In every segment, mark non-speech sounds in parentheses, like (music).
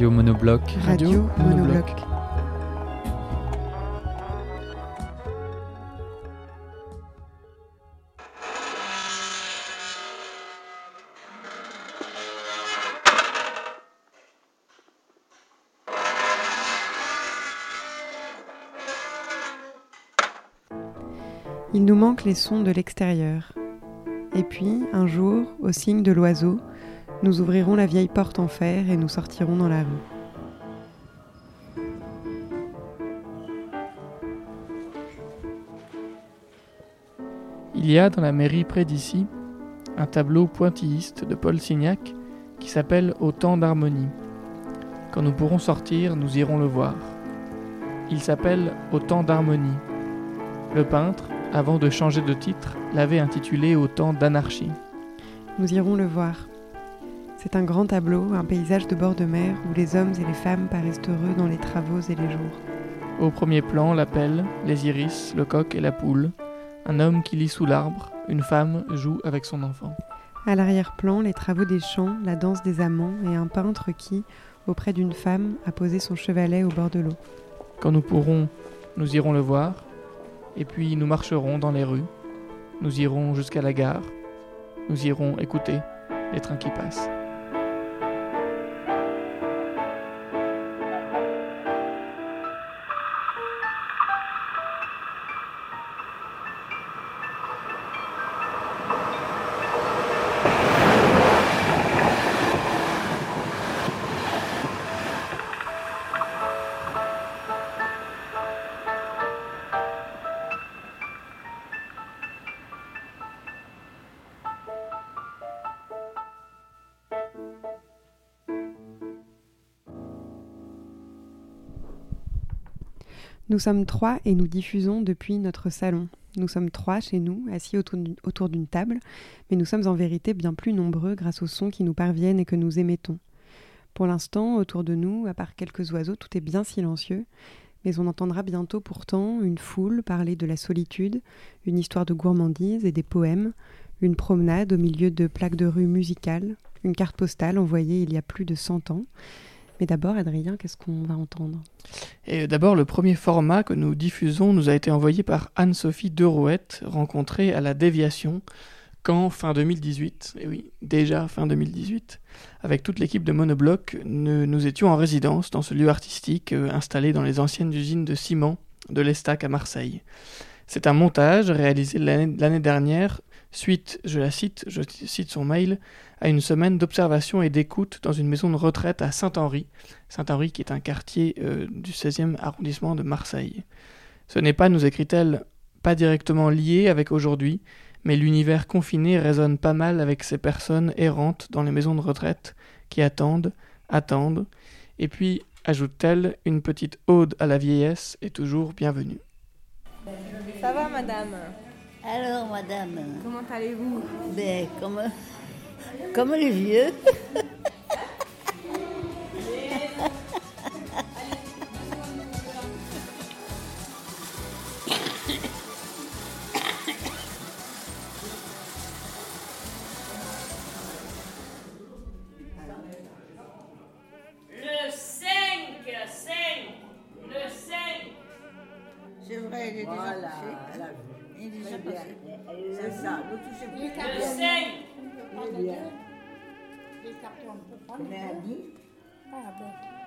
Radio Monobloc. Radio Monobloc. Il nous manque les sons de l'extérieur. Et puis, un jour, au signe de l'oiseau, nous ouvrirons la vieille porte en fer et nous sortirons dans la rue. Il y a dans la mairie près d'ici un tableau pointilliste de Paul Signac qui s'appelle Au temps d'harmonie. Quand nous pourrons sortir, nous irons le voir. Il s'appelle Au temps d'harmonie. Le peintre, avant de changer de titre, l'avait intitulé Au temps d'anarchie. Nous irons le voir. C'est un grand tableau, un paysage de bord de mer où les hommes et les femmes paraissent heureux dans les travaux et les jours. Au premier plan, la pelle, les iris, le coq et la poule. Un homme qui lit sous l'arbre, une femme joue avec son enfant. À l'arrière-plan, les travaux des champs, la danse des amants et un peintre qui, auprès d'une femme, a posé son chevalet au bord de l'eau. Quand nous pourrons, nous irons le voir, et puis nous marcherons dans les rues, nous irons jusqu'à la gare, nous irons écouter les trains qui passent. Sommes trois et nous diffusons depuis notre salon. Nous sommes trois chez nous, assis autour d'une- table, mais nous sommes en vérité bien plus nombreux grâce aux sons qui nous parviennent et que nous émettons. Pour l'instant, autour de nous, à part quelques oiseaux, tout est bien silencieux, mais on entendra bientôt pourtant une foule parler de la solitude, une histoire de gourmandise et des poèmes, une promenade au milieu de plaques de rue musicales, une carte postale envoyée il y a plus de 100 ans. Mais d'abord, Adrien, qu'est-ce qu'on va entendre? Et d'abord, le premier format que nous diffusons nous a été envoyé par Anne-Sophie Derouette, rencontrée à la Déviation, quand fin 2018, et oui, déjà fin 2018, avec toute l'équipe de Monobloc, nous, étions en résidence dans ce lieu artistique euh, installé dans les anciennes usines de ciment de l'Estac à Marseille. C'est un montage réalisé l'année dernière, suite, je la cite, je cite son mail, à une semaine d'observation et d'écoute dans une maison de retraite à Saint-Henri, Saint-Henri qui est un quartier euh, du 16e arrondissement de Marseille. Ce n'est pas, nous écrit-elle, pas directement lié avec aujourd'hui, mais l'univers confiné résonne pas mal avec ces personnes errantes dans les maisons de retraite qui attendent, attendent, et puis, ajoute-t-elle, une petite ode à la vieillesse est toujours bienvenue. Ça va, madame? Alors, madame, Comment allez-vous? Ben, comme, comme les vieux. (laughs)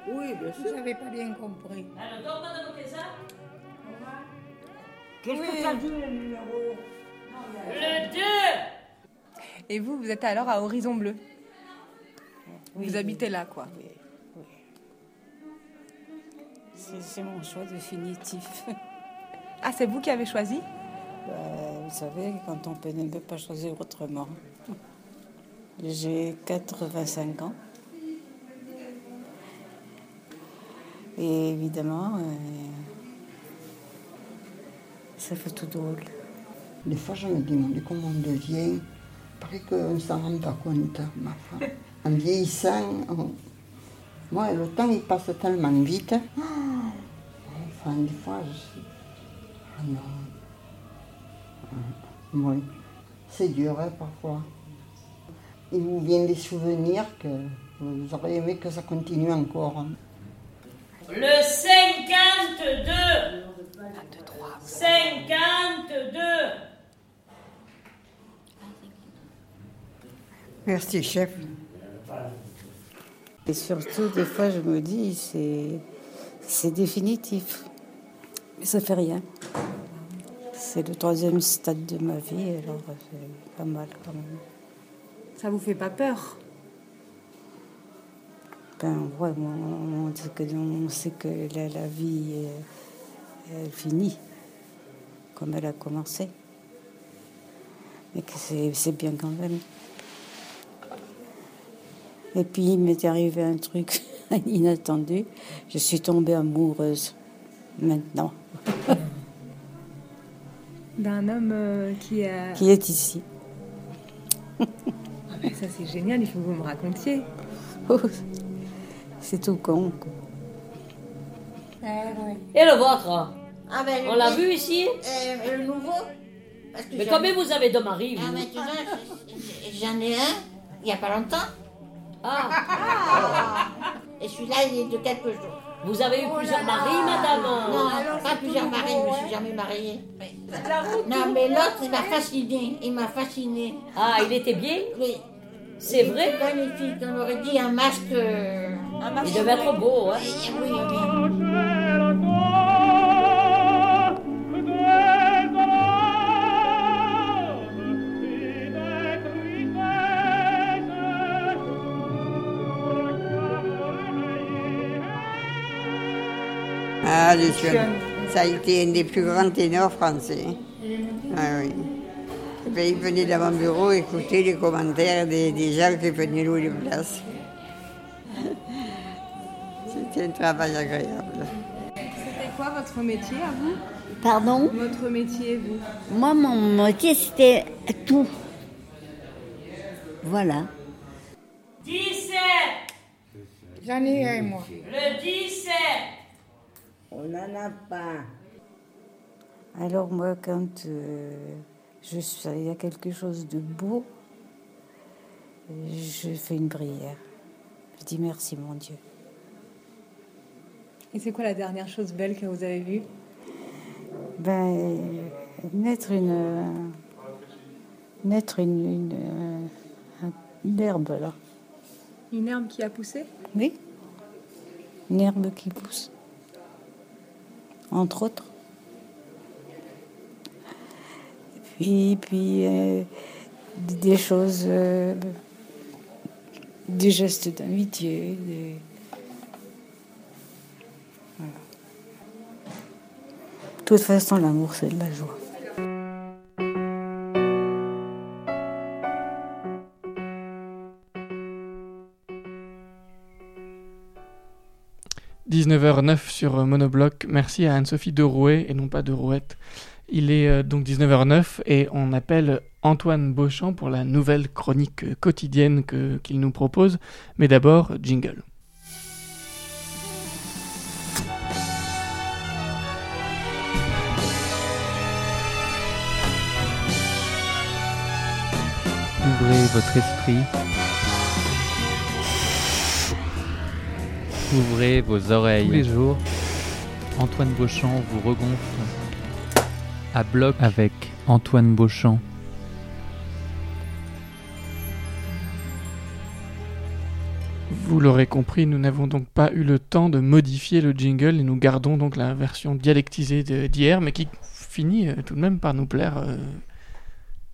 Oui, bien vous sûr. n'avez pas bien compris. Alors, donc, madame Kesa, Qu'est-ce que ça dit le numéro? Le 2. Et vous, vous êtes alors à Horizon Bleu Oui, Vous oui. habitez là, quoi Oui, oui. C'est c'est mon choix définitif. Ah, c'est vous qui avez choisi? Ben, vous savez, quand on peut ne peut pas choisir autrement. J'ai 85 ans. Et évidemment, euh, ça fait tout drôle. Des fois, je me demande comment on devient. Paraît qu'on ne s'en rend pas compte, ma femme. (laughs) En vieillissant, on- moi, le temps, il passe tellement vite. Enfin, des fois, je suis... Ah non. Ah, Oui. C'est dur, hein, parfois. Il vous vient des souvenirs que vous auriez aimé que ça continue encore. Le 52. 52. Merci, chef. Et surtout, des fois, je me dis, c'est, c'est définitif. Mais ça fait rien. C'est le troisième stade de ma vie, alors c'est pas mal quand même. Ça vous fait pas peur? Ben, on, on sait que, on sait que la, la vie, euh, elle finit comme elle a commencé. Mais que c'est, bien quand même. Et puis, il m'est arrivé un truc (laughs) inattendu. Je suis tombée amoureuse maintenant, D'un homme euh, qui a. qui est ici. Ah, ça c'est génial, il faut que vous me racontiez. C'est tout con. quoi. Et le vôtre? Ah, ben, On l'a vu ici? Euh, le nouveau Parce que Mais combien vous avez de maris, Ah, vous mais tu vois, j- j'en ai un, il n'y a pas longtemps. Ah. Et celui-là, il est de quelques jours. Vous avez eu plusieurs maris, madame? Non, pas plusieurs maris, je ne me suis jamais mariée. Non, mais l'autre, il m'a fasciné. Il m'a fasciné. Ah, il était bien? Oui. C'est vrai Magnifique. On aurait dit un masque. euh, Il devait être beau, hein Oui, oui. Ah, Lucienne, ça a été un des plus grands ténors français. Ah oui. Eh ben, il venait dans mon bureau écouter les commentaires des, des gens qui venaient louer les places. (laughs) C'était un travail agréable. C'était quoi votre métier à vous? Pardon? Votre métier, vous? Moi, mon métier, c'était tout. Voilà. 17 J'en ai un, moi. Le 17 On n'en a pas. Alors moi, quand euh, je suis, il y a quelque chose de beau, je fais une prière. Je dis merci mon Dieu. Et c'est quoi la dernière chose belle que vous avez vue? Ben, naître une, naître une, une, un- une herbe là. Une herbe qui a poussé? Oui, une herbe qui pousse, entre autres. Et puis, puis euh, des- choses, euh, des gestes d'amitié. Des... De toute façon, l'amour, c'est de la joie. – 19h09 sur Monobloc. Merci à Anne-Sophie Derouet et non pas de Rouette. Il est euh, donc 19h09 et on appelle Antoine Beauchamp pour la nouvelle chronique quotidienne qu'il nous propose. Mais d'abord, jingle. Ouvrez votre esprit. Ouvrez vos oreilles. Tous les jours, Antoine Beauchamp vous regonfle à bloc avec Antoine Beauchamp. Vous l'aurez compris, nous n'avons donc pas eu le temps de modifier le jingle et nous gardons donc la version dialectisée d'hier, mais qui finit euh, tout de même par nous plaire. euh,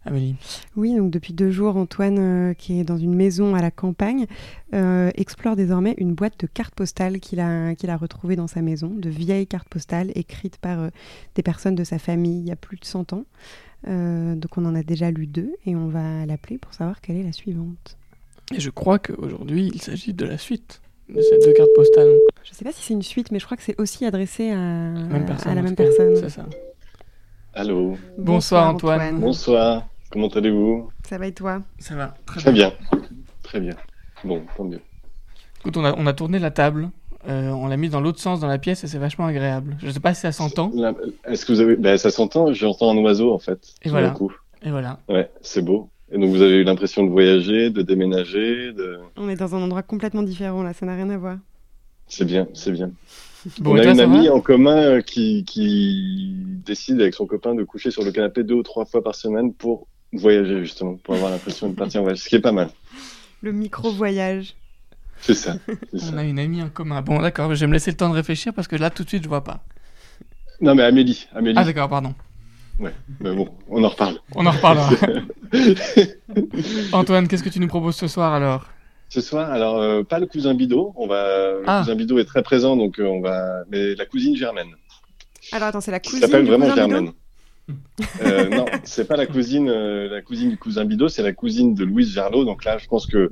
Amélie. Oui, donc depuis deux jours, Antoine, euh, qui est dans une maison à la campagne, euh, explore désormais une boîte de cartes postales qu'il a, qu'il a retrouvée dans sa maison, de vieilles cartes postales écrites par euh, des personnes de sa famille il y a plus de 100 ans. Euh, donc on en a déjà lu deux et on va l'appeler pour savoir quelle est la suivante. Et je crois qu'aujourd'hui, il s'agit de la suite de ces deux cartes postales. Je sais pas si c'est une suite, mais je crois que c'est aussi adressé à, Même personne, à la même personne. C'est ça. Allô. Bonsoir, Antoine. Bonsoir. Comment allez-vous? Ça va et toi? Ça va. Très, Très bien. Très bien. Bon, tant mieux. Écoute, on a, on a tourné la table. euh, on l'a mise dans l'autre sens dans la pièce et c'est vachement agréable. Je sais pas si ça s'entend. Est-ce que vous avez. Ben, ça s'entend, j'entends un oiseau en fait. Et voilà. coup. Et voilà. Ouais, c'est beau. Et donc vous avez eu l'impression de voyager, de déménager, de. On est dans un endroit complètement différent là, ça n'a rien à voir. C'est bien, c'est bien. Bon, On a toi, une amie en commun euh, qui, qui décide avec son copain de coucher sur le canapé deux ou trois fois par semaine pour voyager justement, pour avoir l'impression de partir en voyage, ce qui est pas mal. Le micro-voyage. C'est ça. c'est ça. On a une amie en commun. Bon, d'accord, je vais me laisser le temps de réfléchir parce que là, tout de suite, je vois pas. Non mais Amélie, Amélie. Ah, d'accord, pardon. Ouais, mais bon, on en reparle. On en reparlera. (laughs) Antoine, qu'est-ce que tu nous proposes ce soir alors? Ce soir, alors euh, pas le cousin Bidot, on va. Le Ah. cousin Bidot est très présent, donc euh, on va. Mais la cousine Germaine. Alors attends, c'est la cousine s'appelle vraiment cousin Bidot Germaine. Euh, non, c'est pas la cousine, euh, la cousine du cousin Bidot, c'est la cousine de Louise Gerlot. Donc là, je pense que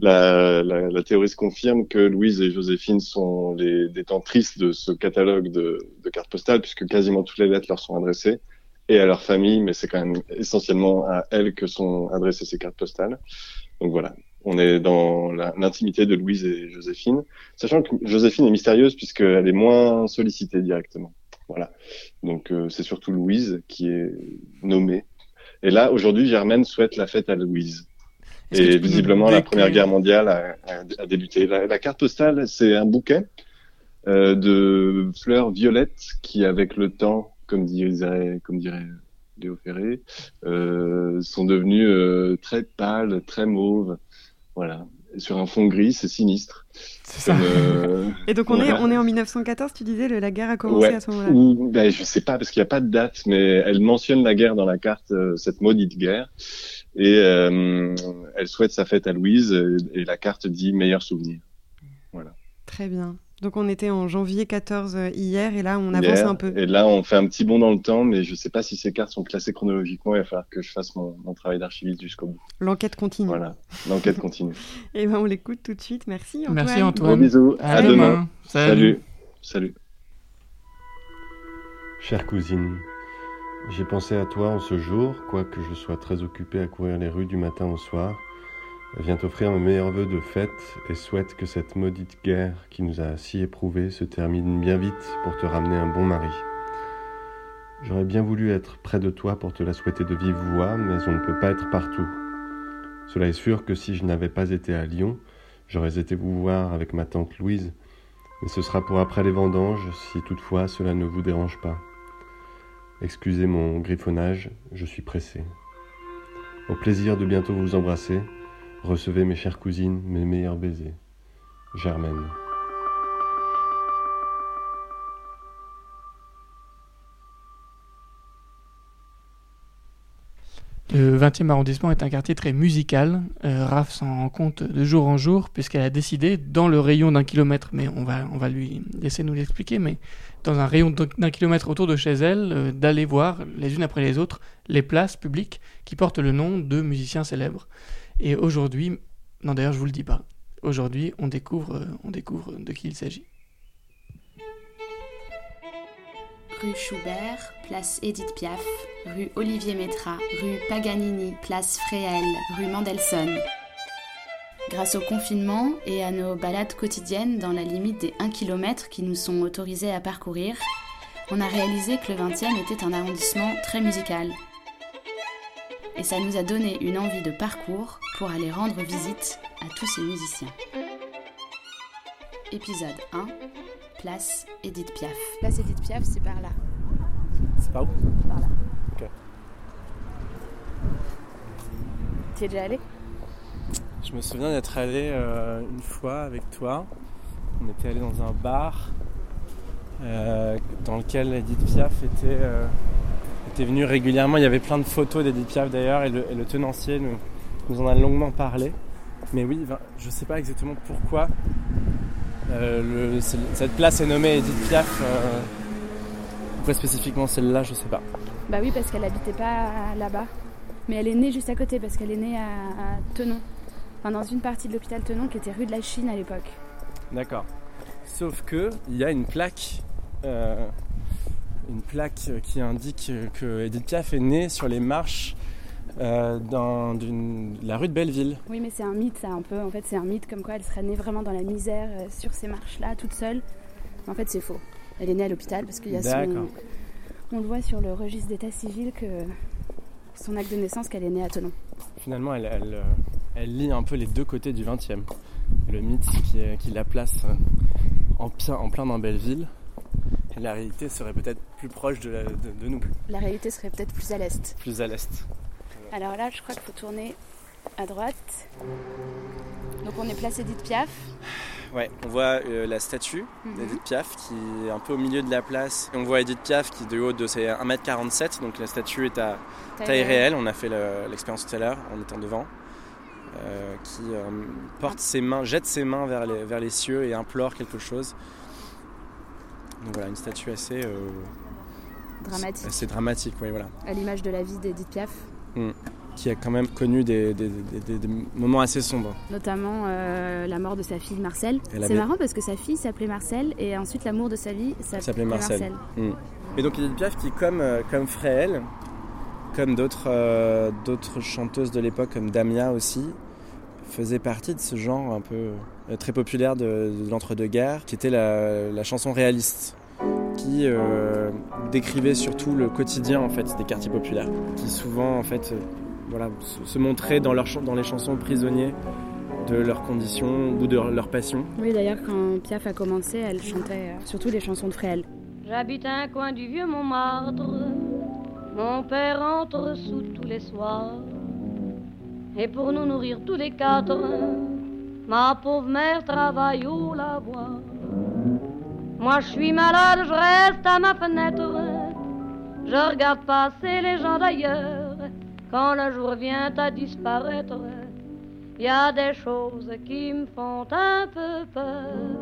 la, la, la théorie se confirme que Louise et Joséphine sont les détentrices de ce catalogue de, de cartes postales, puisque quasiment toutes les lettres leur sont adressées et à leur famille, mais c'est quand même essentiellement à elles que sont adressées ces cartes postales. Donc voilà, on est dans l'intimité de Louise et Joséphine, sachant que Joséphine est mystérieuse puisqu'elle est moins sollicitée directement. Voilà, donc euh, c'est surtout Louise qui est nommée. Et là, aujourd'hui, Germaine souhaite la fête à Louise. Et visiblement, la Première Guerre mondiale a, a- a débuté. La, la carte postale, c'est un bouquet euh, de fleurs violettes qui, avec le temps, comme dirait, comme dirait Léo Ferré, euh, sont devenues euh, très pâles, très mauves. Voilà. Sur un fond gris, c'est sinistre. C'est Comme, euh, Et donc on, est, on est en 1914, tu disais, le- la guerre a commencé Ouais. à ce moment-là. Ou, ben, je sais pas parce qu'il n'y a pas de date, mais elle mentionne la guerre dans la carte, euh, cette maudite guerre, et euh, elle souhaite sa fête à Louise, et, et la carte dit meilleur souvenir. Voilà. Très bien. Donc on était en janvier 14 euh, hier et là on avance Hier, un peu. Et là, on fait un petit bond dans le temps, mais je sais pas si ces cartes sont classées chronologiquement. Il va falloir que je fasse mon, mon travail d'archiviste jusqu'au bout. L'enquête continue. Voilà, l'enquête continue. (laughs) Et ben on l'écoute tout de suite. Merci Antoine. Merci Gros Antoine. bisous, à, À demain. demain. Salut. Salut. Salut. Chère cousine, j'ai pensé à toi en ce jour, quoique je sois très occupé à courir les rues du matin au soir. Viens t'offrir mes meilleurs vœux de fête et souhaite que cette maudite guerre qui nous a si éprouvés se termine bien vite pour te ramener un bon mari. J'aurais bien voulu être près de toi pour te la souhaiter de vive voix, mais on ne peut pas être partout. Cela est sûr que si je n'avais pas été à Lyon, j'aurais été vous voir avec ma tante Louise, mais ce sera pour après les vendanges, si toutefois cela ne vous dérange pas. Excusez mon griffonnage, je suis pressé. Au plaisir de bientôt vous embrasser, recevez mes chères cousines, mes meilleurs baisers. Germaine. Le 20e arrondissement est un quartier très musical. Euh, Raph s'en rend compte de jour en jour, puisqu'elle a décidé, dans le rayon d'un kilomètre, mais on va, on va lui laisser nous l'expliquer, mais dans un rayon d'un kilomètre autour de chez elle, euh, d'aller voir, les unes après les autres, les places publiques qui portent le nom de musiciens célèbres. Et aujourd'hui, non d'ailleurs je vous le dis pas, aujourd'hui on découvre, euh, on découvre de qui il s'agit. Rue Schubert, place Édith Piaf, rue Olivier Métra, rue Paganini, place Fréhel, rue Mendelssohn. Grâce au confinement et à nos balades quotidiennes dans la limite des 1 km qui nous sont autorisés à parcourir, on a réalisé que le 20e était un arrondissement très musical. Et ça nous a donné une envie de parcours pour aller rendre visite à tous ces musiciens. Épisode 1, place Édith Piaf. Place Édith Piaf, c'est par là. C'est par où? Par là. Ok. Tu es déjà allé? Je me souviens d'être allé euh, une fois avec toi. On était allé dans un bar euh, dans lequel Edith Piaf était, euh, était venue régulièrement. Il y avait plein de photos d'Edith Piaf d'ailleurs et le, et le tenancier nous, nous en a longuement parlé. Mais oui, ben, je ne sais pas exactement pourquoi euh, le- cette place est nommée Edith Piaf. euh, pourquoi spécifiquement celle-là, je sais pas. Bah oui, parce qu'elle habitait pas là-bas. Mais elle est née juste à côté, parce qu'elle est née à, à Tenon. Enfin, dans une partie de l'hôpital Tenon qui était rue de la Chine à l'époque. D'accord. Sauf que il y a une plaque, euh, une plaque qui indique que Edith Piaf est née sur les marches euh, dans la rue de Belleville. Oui, mais c'est un mythe, ça, un peu. En fait, c'est un mythe comme quoi elle serait née vraiment dans la misère, euh, sur ces marches-là, toute seule. En fait, c'est faux. Elle est née à l'hôpital parce qu'il y a son... On le voit sur le registre d'état civil que son acte de naissance, qu'elle est née à Tenon. Finalement, elle, elle, euh, elle lie un peu les deux côtés du 20e. Le mythe qui, la place en, plein- en plein dans Belleville. La réalité serait peut-être plus proche de, la- de- de nous, La réalité serait peut-être plus à l'est. plus à l'est. Alors là, je crois qu'il faut tourner à droite. Donc on est place Edith Piaf. Ouais, on voit euh, la statue Mhm. d'Edith Piaf qui est un peu au milieu de la place. Et on voit Edith Piaf qui de haut de ses 1m47, donc la statue est à Taille taille, réelle. On a fait le- l'expérience tout à l'heure en étant devant. Euh, qui euh, porte ses mains, jette ses mains vers les, vers les cieux et implore quelque chose. Donc voilà, une statue assez, Dramatique. assez dramatique, oui, voilà. À l'image de la vie d'Edith Piaf. Mm. Qui a quand même connu des, des- des- des- des moments assez sombres. Notamment euh, la mort de sa fille Marcel. C'est marrant parce que sa fille s'appelait Marcel et ensuite l'amour de sa vie s'appelait Marcel. Marcel. Mm. Et donc Edith Piaf qui, comme, euh, comme Fréhel, comme d'autres euh, d'autres chanteuses de l'époque, comme Damia aussi, faisait partie de ce genre un peu euh, très populaire de, de l'entre-deux-guerres, qui était la, la chanson réaliste, qui euh, décrivait surtout le quotidien en fait des quartiers populaires, qui souvent en fait euh, voilà, se, se montraient dans, leurs chan- dans les chansons prisonniers de leurs conditions ou de leur, leur passion. Oui, d'ailleurs, quand Piaf a commencé, elle chantait euh, surtout les chansons de Fréhel. J'habite un coin du vieux Montmartre. Mon père entre sous tous les soirs. Et pour nous nourrir tous les quatre, ma pauvre mère travaille au lavoir. Moi je suis malade, je reste à ma fenêtre. Je regarde passer les gens d'ailleurs. Quand le jour vient à disparaître, il y a des choses qui me font un peu peur.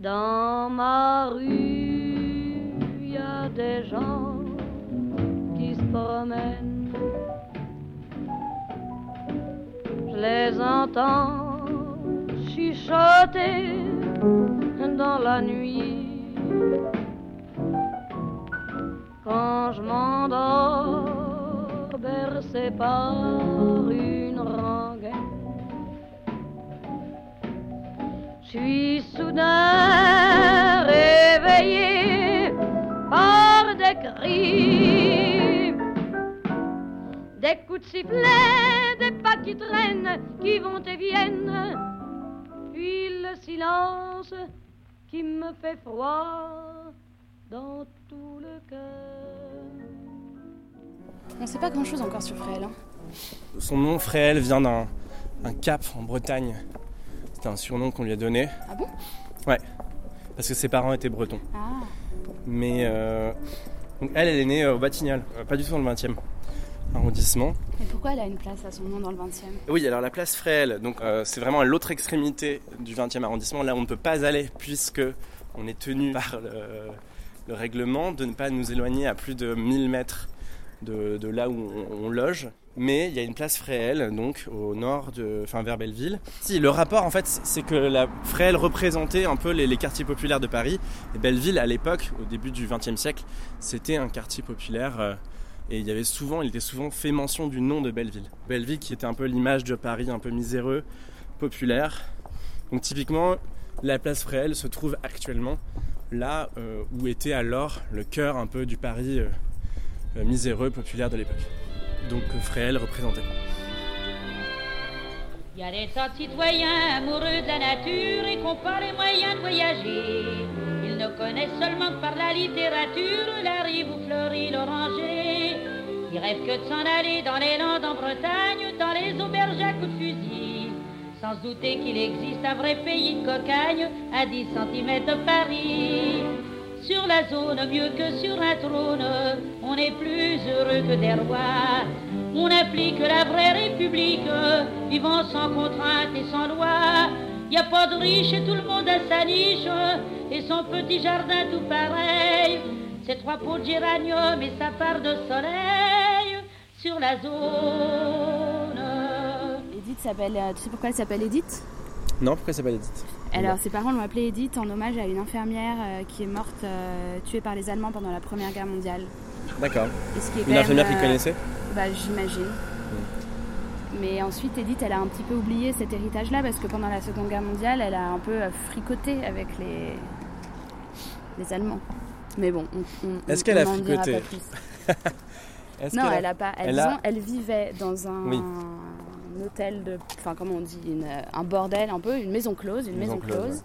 Dans ma rue, il y a des gens qui se promènent. Je les entends chuchoter dans la nuit. Quand je m'endors, bercé par une rengaine. Je suis soudain réveillé par des cris, des coups de sifflet, des pas qui traînent, qui vont et viennent, puis le silence qui me fait froid dans tout le cœur. On sait pas grand-chose encore sur Fréhel. hein. Son nom, Fréhel, vient d'un un cap en Bretagne. C'était un surnom qu'on lui a donné. Ah bon? Ouais, parce que ses parents étaient bretons. Ah. Mais euh, donc elle, elle est née euh, au Batignolles, euh, pas du tout dans le 20e arrondissement. Et pourquoi elle a une place à son nom dans le 20e Oui, alors la place Fréhel, donc euh, c'est vraiment à l'autre extrémité du 20e arrondissement, là où on ne peut pas aller puisque on est tenu par le, le règlement de ne pas nous éloigner à plus de 1000 mètres de, de là où on, on loge. Mais il y a une place Fréhel, donc au nord, de, enfin vers Belleville. Si, le rapport en fait, c'est que la Fréhel représentait un peu les, les quartiers populaires de Paris. Et Belleville, à l'époque, au début du XXe siècle, c'était un quartier populaire. euh, et il y avait souvent, il était souvent fait mention du nom de Belleville. Belleville qui était un peu l'image de Paris, un peu miséreux, populaire. Donc typiquement, la place Fréhel se trouve actuellement là euh, où était alors le cœur un peu du Paris euh, euh, miséreux, populaire de l'époque. Donc euh, Fréhel représentait. Il y a des tas de citoyens amoureux de la nature et qui n'ont pas les moyens de voyager. Ils ne connaissent seulement que par la littérature la rive où fleurit l'oranger. Ils rêvent que de s'en aller dans les Landes en Bretagne, dans les auberges à coups de fusil. Sans douter qu'il existe un vrai pays de cocagne à 10 cm de Paris. Sur la zone, mieux que sur un trône, on est plus heureux que des rois. On applique la vraie république, vivant sans contrainte et sans loi. Y a pas de riche et tout le monde a sa niche, et son petit jardin tout pareil. Ces trois pots de géranium et sa part de soleil sur la zone. Edith s'appelle. euh, Tu sais pourquoi elle s'appelle Edith? Non, pourquoi elle s'appelle Edith? Alors, ses parents l'ont appelée Edith en hommage à une infirmière euh, qui est morte euh, tuée par les Allemands pendant la Première Guerre mondiale. D'accord. Une infirmière qu'ils connaissaient Bah, j'imagine. Mais ensuite, Edith, elle a un petit peu oublié cet héritage-là parce que pendant la Seconde Guerre mondiale, elle a un peu fricoté avec les, les Allemands. Mais bon, on, on- Est-ce on- qu'elle a fricoté? (laughs) Non, qu'elle a- elle a pas. Elle, elle a- disons, elle vivait dans un, Oui. hôtel de. Enfin, comment on dit une- Un bordel un peu, une maison close, une maison, Maison close, close.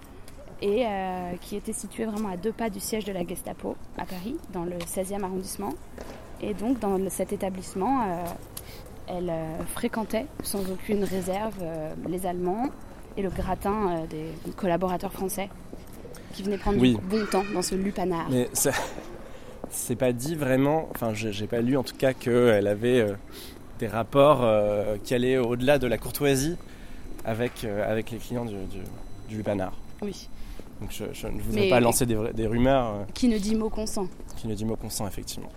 Et euh, qui était située vraiment à deux pas du siège de la Gestapo à Paris, dans le 16e arrondissement. Et donc, dans cet établissement, euh, elle euh, fréquentait sans aucune réserve euh, les Allemands et le gratin euh, des collaborateurs français qui venaient prendre Oui. du bon temps dans ce lupanar. Mais ça- c'est pas dit vraiment, enfin j'ai pas lu en tout cas qu'elle avait euh, des rapports euh, qui allaient au-delà de la courtoisie avec, euh, avec les clients du, du, du Lupanar. Oui. Donc je, je ne voudrais Mais- pas lancer des, des rumeurs Qui ne dit mot consent. qui ne dit mot consent effectivement.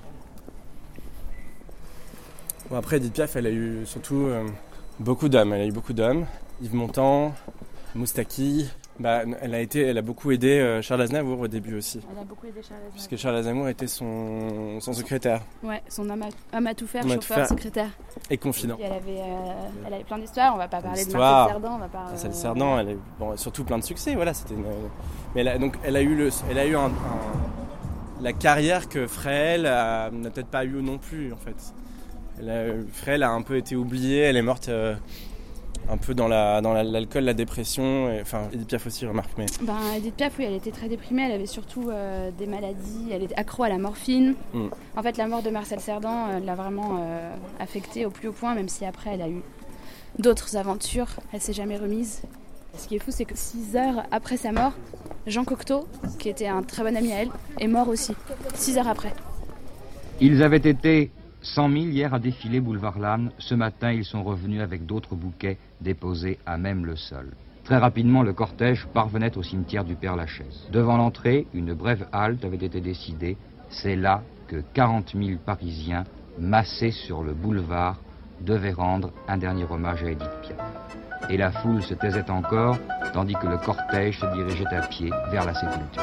Bon après Edith Piaf elle a eu surtout beaucoup d'hommes, elle a eu beaucoup d'hommes. Yves Montand, Moustaki, bah, elle, a été, elle a beaucoup aidé euh, Charles Aznavour au début aussi. Elle a beaucoup aidé Charles Aznavour. Puisque Charles Aznavour était son, son secrétaire Ouais, son homme à tout faire, à tout chauffeur, faire. secrétaire. et confident. Et elle avait, euh, elle avait plein d'histoires, on va pas parler de. Marcel Cerdan, on va. Marcel euh, Cerdan, elle a eu bon, surtout plein de succès, voilà, c'était une- Mais elle a, donc, elle a eu, le, elle a eu un, un- la carrière que Fréhel n'a peut-être pas eu non plus, en fait. Elle a, Fréhel a un peu été oubliée, elle est morte euh, un peu dans la- dans la- l'alcool, la, dépression, et, enfin, Edith Piaf aussi, remarque, mais... Ben, Edith Piaf, oui, elle était très déprimée, elle avait surtout euh, des maladies, elle était accro à la morphine. Mm. En fait, la mort de Marcel Cerdan euh, l'a vraiment euh, affectée au plus haut point, même si après elle a eu d'autres aventures, elle s'est jamais remise. Ce qui est fou, c'est que six heures après sa mort, Jean Cocteau, qui était un très bon ami à elle, est mort aussi, six heures après. Ils avaient été 100 000 hier à défiler boulevard Lannes. Ce matin, ils sont revenus avec d'autres bouquets déposés à même le sol. Très rapidement, le cortège parvenait au cimetière du Père-Lachaise. Devant l'entrée, une brève halte avait été décidée. C'est là que 40 000 Parisiens, massés sur le boulevard, devaient rendre un dernier hommage à Edith Piaf. Et la foule se taisait encore, tandis que le cortège se dirigeait à pied vers la sépulture.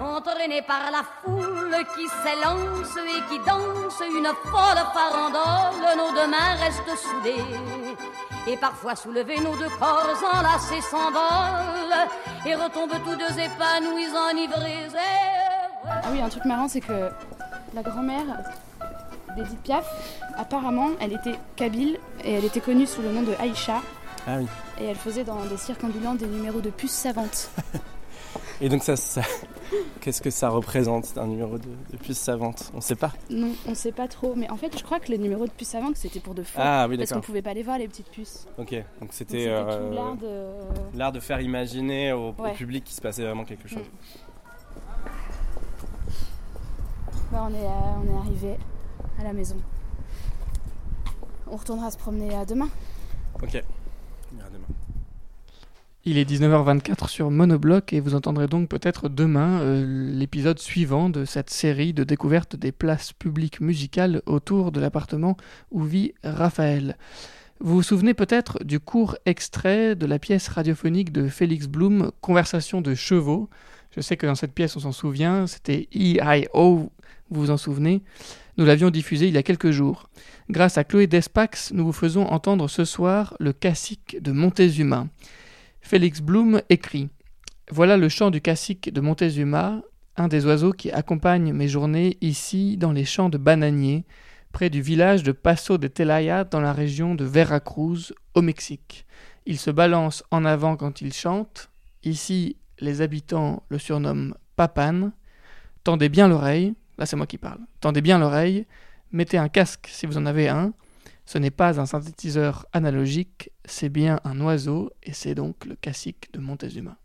Entraîné par la foule qui s'élance et qui danse une folle farandole, nos deux mains restent soudées. Et parfois soulevés, nos deux corps enlacés s'envolent et retombent tous deux épanouis, enivrés. Ah oui, un truc marrant, c'est que la grand-mère d'Edith Piaf, apparemment, elle était kabyle et elle était connue sous le nom de Aïcha. Ah oui. Et elle faisait dans des cirques ambulants des numéros de puces savantes. (laughs) Et donc ça, ça- (laughs) qu'est-ce que ça représente, un numéro de, de puce savante? On sait pas. Non, on sait pas trop, mais en fait, je crois que les numéros de puces savantes, c'était pour de faux. Ah oui, Parce qu'on pouvait pas les voir, les petites puces. Ok, donc c'était tout euh, l'art de... l'art de faire imaginer au, public qu'il se passait vraiment quelque chose. Bah, on, est, euh, on est arrivé à la maison. On retournera se promener euh, demain. Ok. Il est 19h24 sur Monobloc et vous entendrez donc peut-être demain euh, l'épisode suivant de cette série de découvertes des places publiques musicales autour de l'appartement où vit Raphaël. Vous vous souvenez peut-être du court extrait de la pièce radiophonique de Félix Blum, Conversation de chevaux. Je sais que dans cette pièce on s'en souvient, c'était E.I.O., vous vous en souvenez Nous l'avions diffusé il y a quelques jours. Grâce à Chloé Despax, nous vous faisons entendre ce soir le cacique de Montezuma. Félix Blum écrit Voilà le chant du cacique de Montezuma, un des oiseaux qui accompagne mes journées ici dans les champs de bananiers, près du village de Paso de Telaya dans la région de Veracruz, au Mexique. Il se balance en avant quand il chante. Ici, les habitants le surnomment Papane. Tendez bien l'oreille. Là, c'est moi qui parle. Tendez bien l'oreille. Mettez un casque si vous en avez un. Ce n'est pas un synthétiseur analogique, c'est bien un oiseau, et c'est donc le cacique de Montezuma.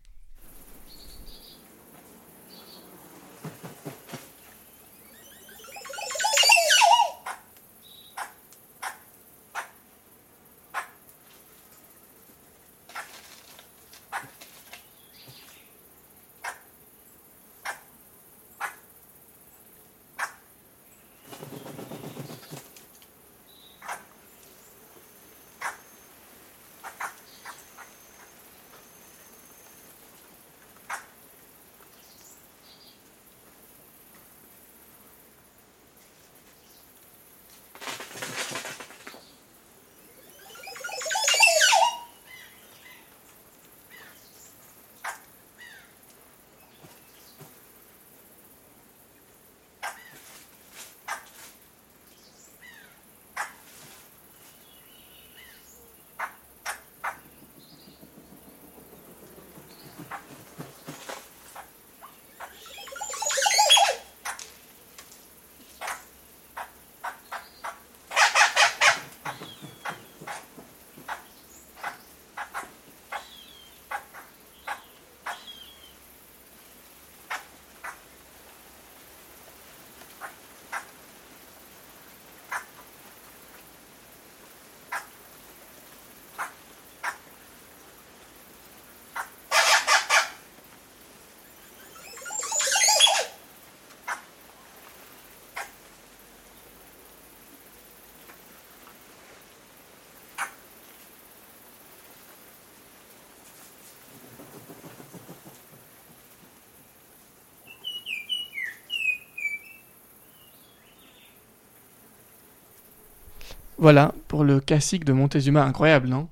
Voilà pour le classique de Montezuma, incroyable, non?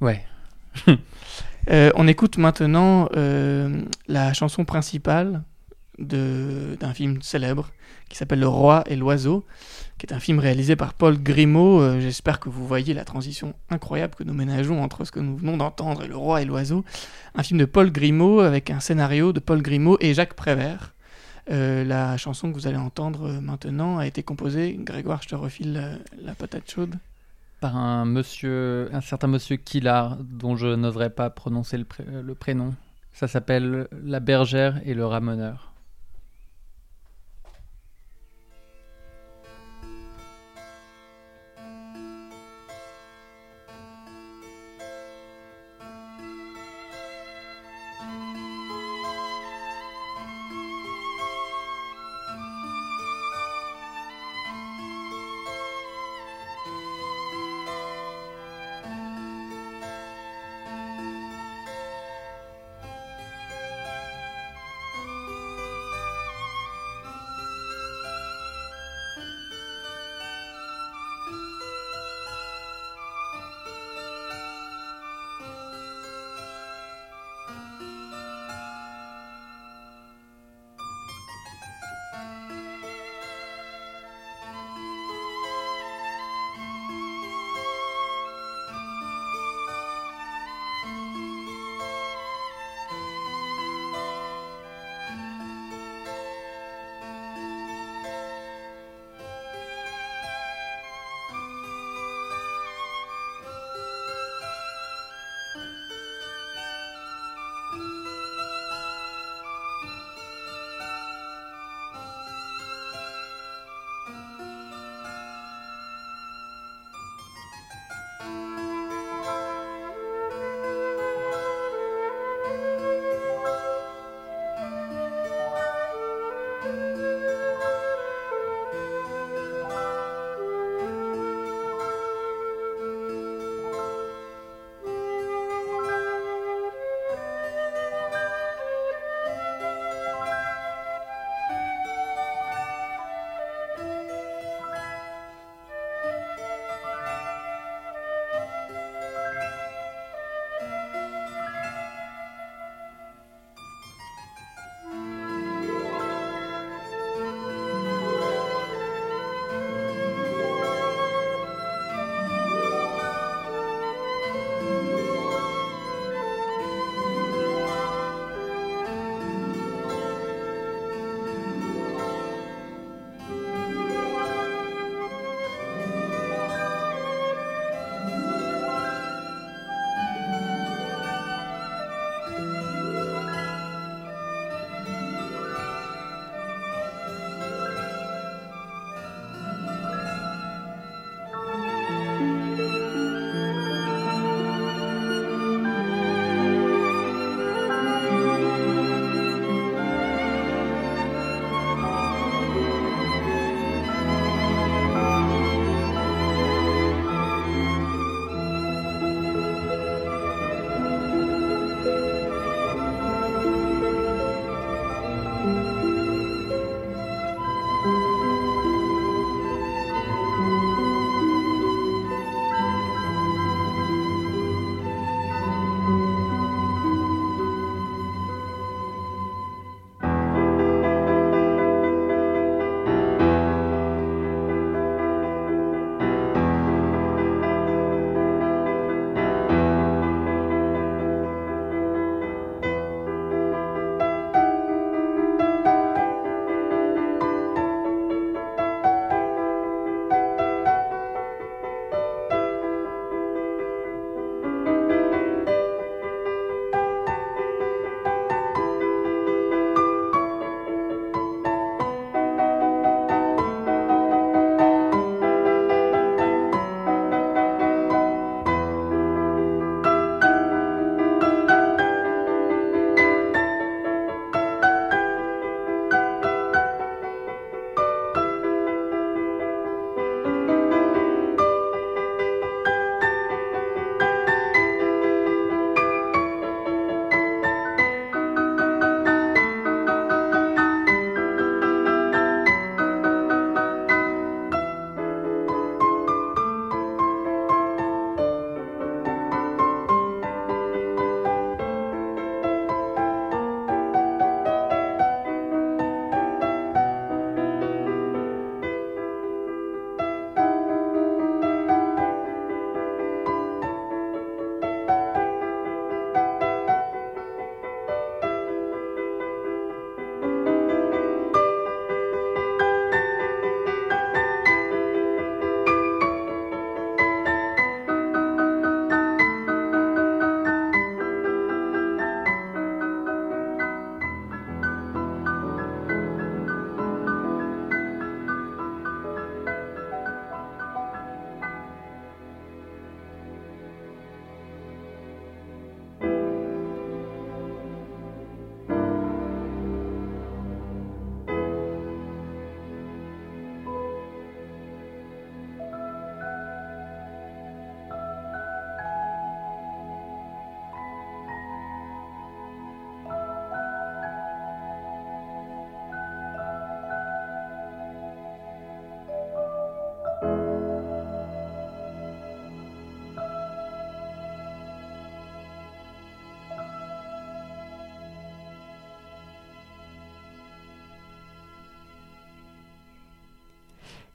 Ouais. (laughs) Euh, on écoute maintenant euh, la chanson principale d'un film célèbre qui s'appelle Le Roi et l'Oiseau, qui est un film réalisé par Paul Grimaud. Euh, J'espère que vous voyez la transition incroyable que nous ménageons entre ce que nous venons d'entendre et Le Roi et l'Oiseau. Un film de Paul Grimaud avec un scénario de Paul Grimaud et Jacques Prévert. Euh, la chanson que vous allez entendre euh, maintenant a été composée, Grégoire, je te refile euh, la patate chaude. Par un monsieur, un certain monsieur Killard, dont je n'oserais pas prononcer le, le prénom. Ça s'appelle La bergère et le ramoneur.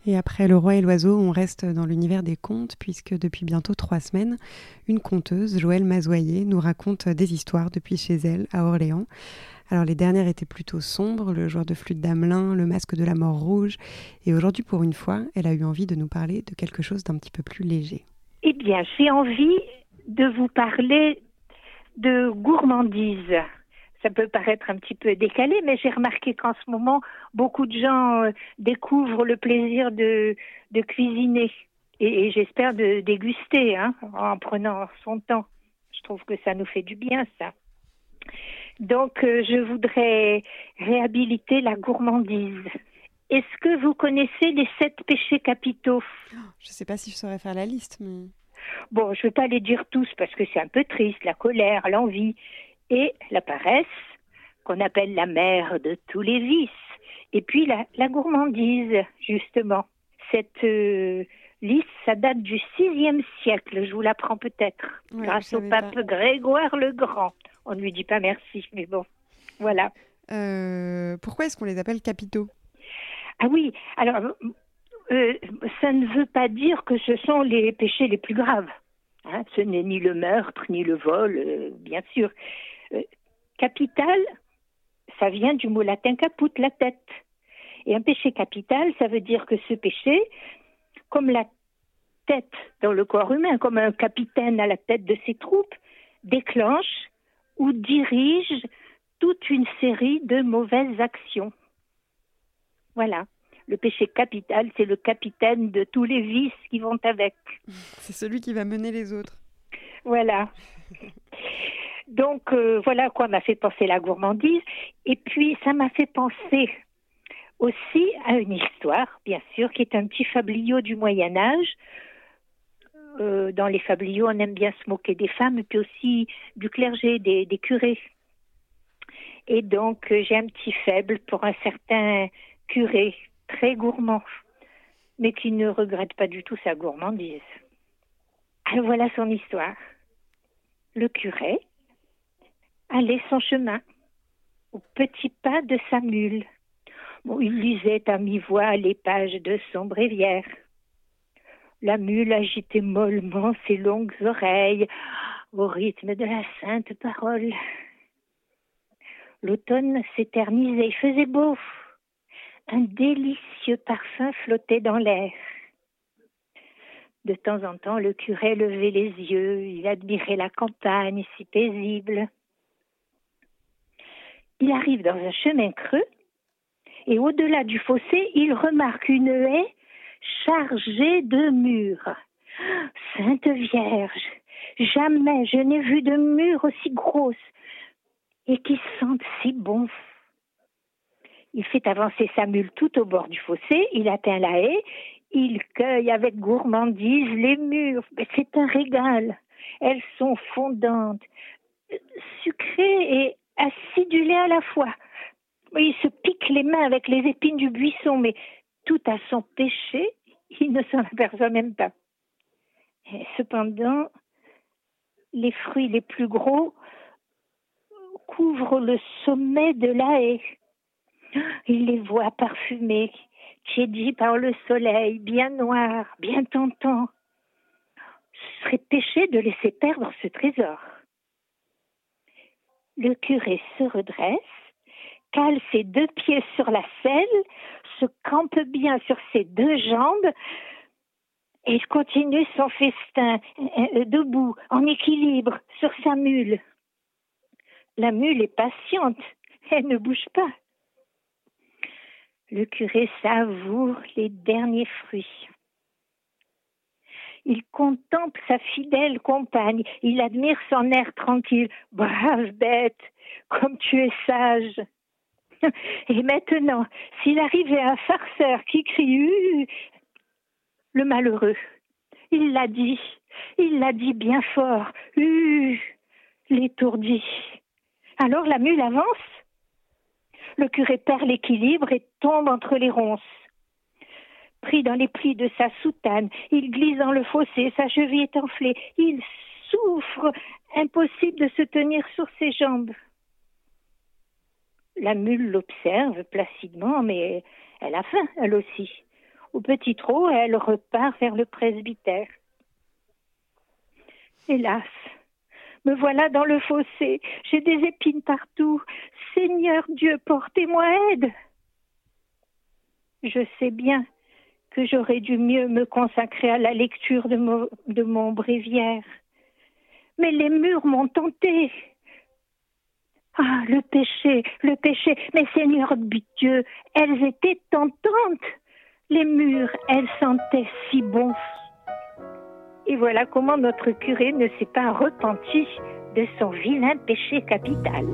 Et après Le Roi et l'Oiseau, on reste dans l'univers des contes, puisque depuis bientôt trois semaines, une conteuse, Joëlle Mazoyer, nous raconte des histoires depuis chez elle, à Orléans. Alors les dernières étaient plutôt sombres, le joueur de flûte d'Amelin, le masque de la mort rouge, et aujourd'hui pour une fois, elle a eu envie de nous parler de quelque chose d'un petit peu plus léger. Eh bien, j'ai envie de vous parler de gourmandise ça peut paraître un petit peu décalé, mais j'ai remarqué qu'en ce moment, beaucoup de gens euh, découvrent le plaisir de, de cuisiner et, et j'espère de déguster hein, en prenant son temps. Je trouve que ça nous fait du bien, ça. Donc, euh, je voudrais réhabiliter la gourmandise. Est-ce que vous connaissez les sept péchés capitaux? Je ne sais pas si je saurais faire la liste, mais... Bon, je ne vais pas les dire tous parce que c'est un peu triste, la colère, l'envie et la paresse, qu'on appelle la mère de tous les vices, et puis la, la gourmandise, justement. Cette euh, liste, ça date du VIe siècle, je vous l'apprends peut-être, Ouais, grâce au pape pas. Grégoire le Grand. On ne lui dit pas merci, mais bon, voilà. Euh, pourquoi est-ce qu'on les appelle capitaux? Ah oui, alors, euh, ça ne veut pas dire que ce sont les péchés les plus graves. hein. ce n'est ni le meurtre, ni le vol, euh, bien sûr. Euh, capital, ça vient du mot latin caput, la tête. Et un péché capital, ça veut dire que ce péché, comme la tête dans le corps humain, comme un capitaine à la tête de ses troupes, déclenche ou dirige toute une série de mauvaises actions. Voilà. Le péché capital, c'est le capitaine de tous les vices qui vont avec. C'est celui qui va mener les autres. Voilà. (laughs) Donc euh, voilà quoi m'a fait penser la gourmandise. Et puis ça m'a fait penser aussi à une histoire, bien sûr, qui est un petit fabliau du Moyen Âge. Euh, dans les fabliaux, on aime bien se moquer des femmes, et puis aussi du clergé, des, des curés. Et donc euh, j'ai un petit faible pour un certain curé très gourmand, mais qui ne regrette pas du tout sa gourmandise. Alors voilà son histoire. Le curé allait son chemin au petit pas de sa mule. Il lisait à mi-voix les pages de son bréviaire. La mule agitait mollement ses longues oreilles au rythme de la sainte parole. L'automne s'éternisait, il faisait beau. Un délicieux parfum flottait dans l'air. De temps en temps, le curé levait les yeux, il admirait la campagne si paisible. Il arrive dans un chemin creux et au-delà du fossé, il remarque une haie chargée de murs. Sainte Vierge, jamais je n'ai vu de murs aussi grosses et qui sentent si bon. Il fait avancer sa mule tout au bord du fossé, il atteint la haie, il cueille avec gourmandise les murs. C'est un régal. Elles sont fondantes, sucrées et acidulées à la fois. Il se pique les mains avec les épines du buisson, mais tout à son péché, il ne s'en aperçoit même pas. Cependant, les fruits les plus gros couvrent le sommet de la haie. Il les voit parfumés, tiédis par le soleil, bien noirs, bien tentants. Ce serait péché de laisser perdre ce trésor. Le curé se redresse, cale ses deux pieds sur la selle, se campe bien sur ses deux jambes et continue son festin euh, debout, en équilibre, sur sa mule. La mule est patiente, elle ne bouge pas. Le curé savoure les derniers fruits. Il contemple sa fidèle compagne, il admire son air tranquille. Brave bête, comme tu es sage. (laughs) Et maintenant, s'il arrivait un farceur qui crie Hu le malheureux, il l'a dit, il l'a dit bien fort, Hu l'étourdi. Alors la mule avance. Le curé perd l'équilibre et tombe entre les ronces. Pris dans les plis de sa soutane, il glisse dans le fossé, sa cheville est enflée. Il souffre, impossible de se tenir sur ses jambes. La mule l'observe placidement, mais elle a faim, elle aussi. au petit trot elle repart vers le presbytère. Hélas, me voilà dans le fossé, j'ai des épines partout. Seigneur Dieu, portez-moi aide. Je sais bien que j'aurais dû mieux me consacrer à la lecture de mon, bréviaire. Mais les murs m'ont tenté. Ah, le péché, le péché. Mais Seigneur Dieu, elles étaient tentantes. Les murs, elles sentaient si bon. Et voilà comment notre curé ne s'est pas repenti de son vilain péché capital.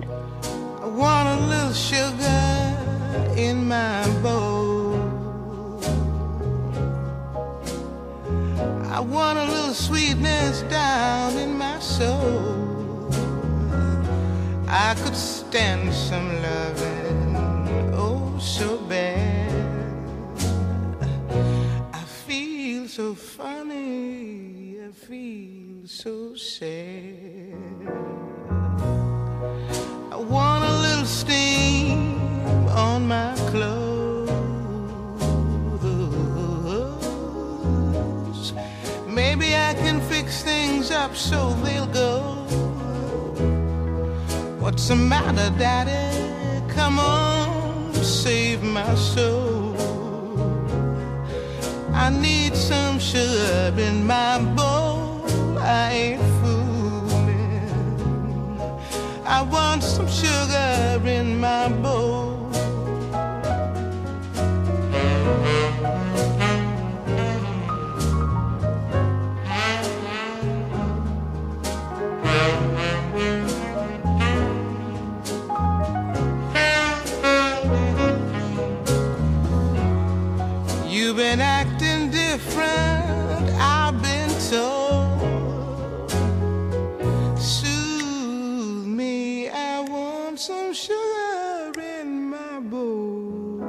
I want a little sweetness down in my soul. I could stand some loving, oh, so bad. I feel so funny, I feel so sad. I want I can fix things up so they'll go. What's the matter, Daddy? Come on, save my soul. I need some sugar in my bowl. I ain't fooling. I want some sugar in my bowl. Some sugar in my bowl.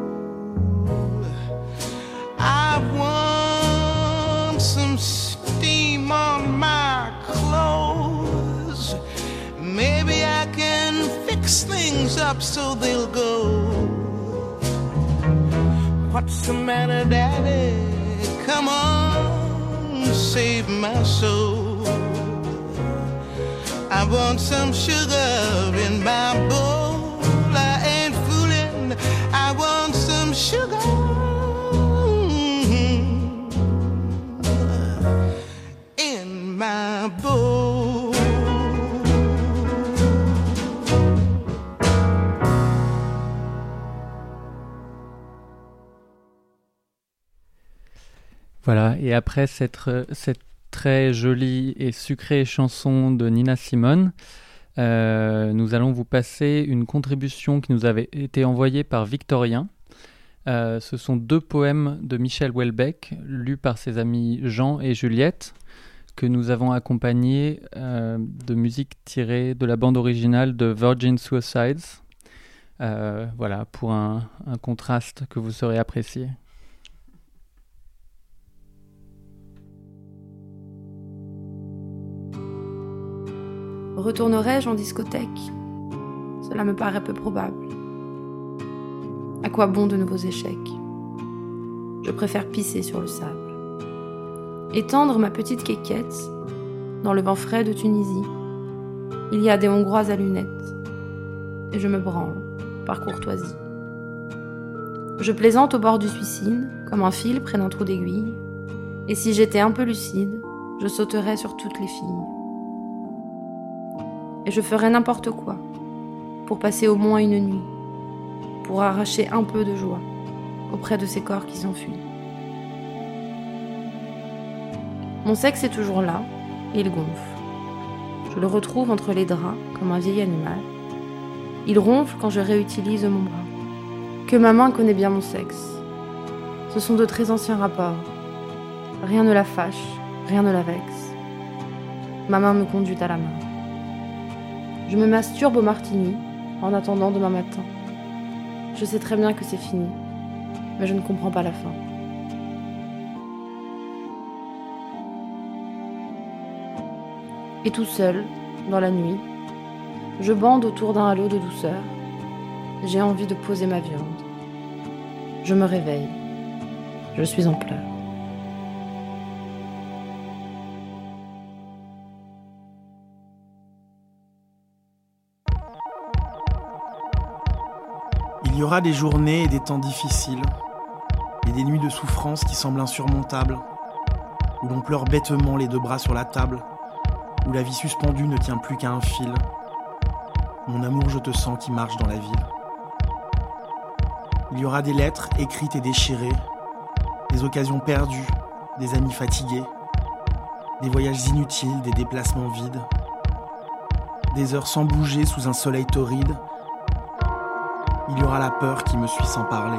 I want some steam on my clothes. Maybe I can fix things up so they'll go. What's the matter, Daddy? Come on, save my soul. I want some sugar in my bowl. Voilà, et après cette, cette très jolie et sucrée chanson de Nina Simone, euh, nous allons vous passer une contribution qui nous avait été envoyée par Victorien. Euh, ce sont deux poèmes de Michel Houellebecq, lus par ses amis Jean et Juliette, que nous avons accompagnés euh, de musique tirée de la bande originale de Virgin Suicides. Euh, voilà, pour un, un contraste que vous saurez apprécier. Retournerai-je en discothèque? Cela me paraît peu probable. À quoi bon de nouveaux échecs? Je préfère pisser sur le sable. Étendre ma petite quéquette dans le vent frais de Tunisie. Il y a des Hongroises à lunettes. Et je me branle, par courtoisie. Je plaisante au bord du suicide, comme un fil près d'un trou d'aiguille. Et si j'étais un peu lucide, je sauterais sur toutes les filles et je ferais n'importe quoi pour passer au moins une nuit, pour arracher un peu de joie auprès de ces corps qui s'enfuient. Mon sexe est toujours là, il gonfle. Je le retrouve entre les draps comme un vieil animal. Il ronfle quand je réutilise mon bras. Que ma main connaît bien mon sexe. Ce sont de très anciens rapports. Rien ne la fâche, rien ne la vexe. Ma main me conduit à la main. Je me masturbe au martini en attendant demain matin. Je sais très bien que c'est fini, mais je ne comprends pas la fin. Et tout seul, dans la nuit, je bande autour d'un halo de douceur. J'ai envie de poser ma viande. Je me réveille. Je suis en pleurs. Il y aura des journées et des temps difficiles, et des nuits de souffrance qui semblent insurmontables, où l'on pleure bêtement les deux bras sur la table, où la vie suspendue ne tient plus qu'à un fil. Mon amour, je te sens qui marche dans la ville. Il y aura des lettres écrites et déchirées, des occasions perdues, des amis fatigués, des voyages inutiles, des déplacements vides, des heures sans bouger sous un soleil torride. Il y aura la peur qui me suit sans parler,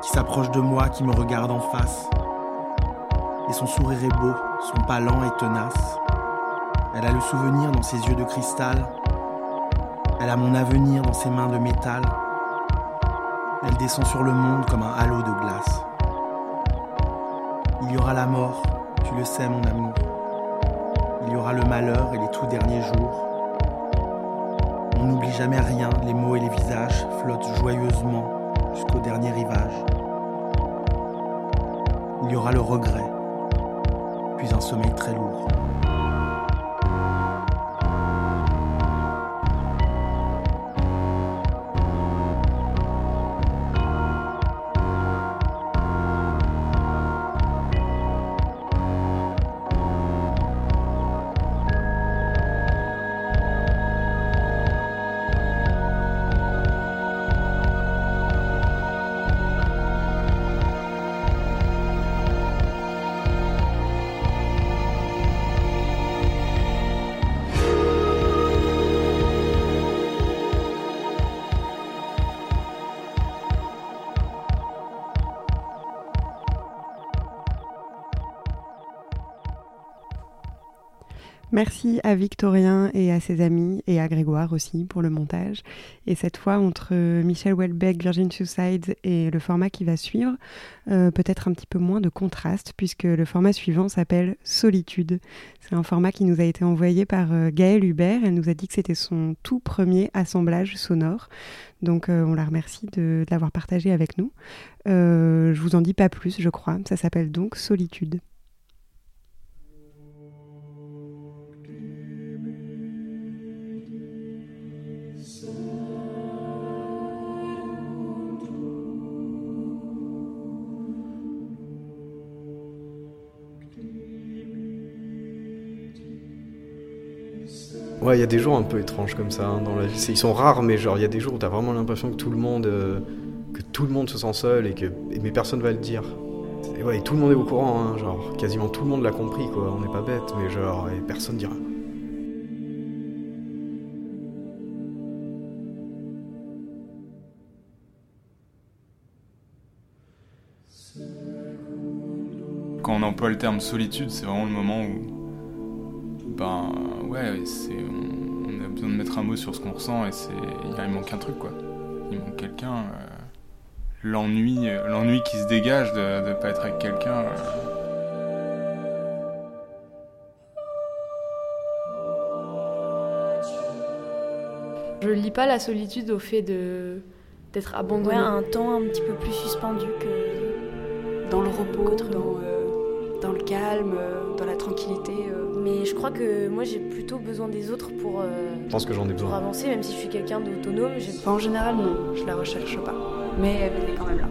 qui s'approche de moi, qui me regarde en face. Et son sourire est beau, son pas lent et tenace. Elle a le souvenir dans ses yeux de cristal. Elle a mon avenir dans ses mains de métal. Elle descend sur le monde comme un halo de glace. Il y aura la mort, tu le sais mon amour. Il y aura le malheur et les tout derniers jours. On n'oublie jamais rien, les mots et les visages flottent joyeusement jusqu'au dernier rivage. Il y aura le regret, puis un sommeil très lourd. Merci à Victorien et à ses amis et à Grégoire aussi pour le montage. Et cette fois, entre Michel Houellebecq, Virgin Suicide et le format qui va suivre, euh, peut-être un petit peu moins de contraste puisque le format suivant s'appelle Solitude. C'est un format qui nous a été envoyé par euh, Gaëlle Hubert. Elle nous a dit que c'était son tout premier assemblage sonore. Donc euh, on la remercie de, de l'avoir partagé avec nous. Je vous en dis pas plus, je crois. Ça s'appelle donc Solitude. Ouais, il y a des jours un peu étranges comme ça hein, dans la vie. Ils sont rares, mais genre il y a des jours où t'as vraiment l'impression que tout le monde, euh, que tout le monde se sent seul et que mais personne va le dire. Et ouais, tout le monde est au courant, hein, genre quasiment tout le monde l'a compris. On n'est pas bête, mais genre et personne dira. Quand on emploie le terme solitude, c'est vraiment le moment où, ben ouais, c'est, on, on a besoin de mettre un mot sur ce qu'on ressent et c'est, il, manque un truc quoi. Il manque quelqu'un. euh, l'ennui, euh, l'ennui qui se dégage de ne pas être avec quelqu'un. euh, Je lis pas la solitude au fait de d'être abandonné. Ouais, un temps un petit peu plus suspendu que dans le repos, dans, euh, dans le calme, dans la tranquillité. euh. Mais je crois que moi j'ai plutôt besoin des autres pour, euh, Je pense que j'en ai pour besoin. avancer, même si je suis quelqu'un d'autonome. j'ai- Enfin, en général, non, je la recherche pas. Mais elle est quand même là.